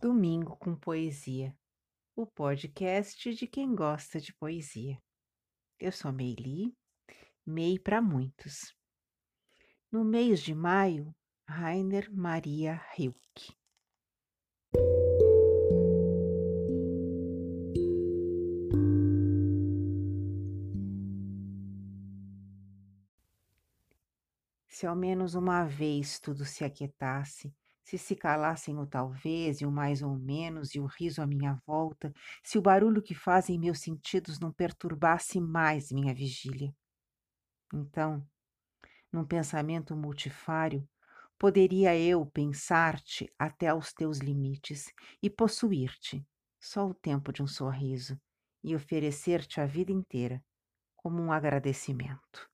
Domingo com Poesia, o podcast de quem gosta de poesia. Eu sou Meili, Mei para muitos. No mês de maio, Rainer Maria Rilke. Se ao menos uma vez tudo se aquietasse, se se calassem o talvez e o mais ou menos e o riso à minha volta, se o barulho que fazem meus sentidos não perturbasse mais minha vigília. Então, num pensamento multifário, poderia eu pensar-te até aos teus limites e possuir-te, só o tempo de um sorriso, e oferecer-te a vida inteira como um agradecimento.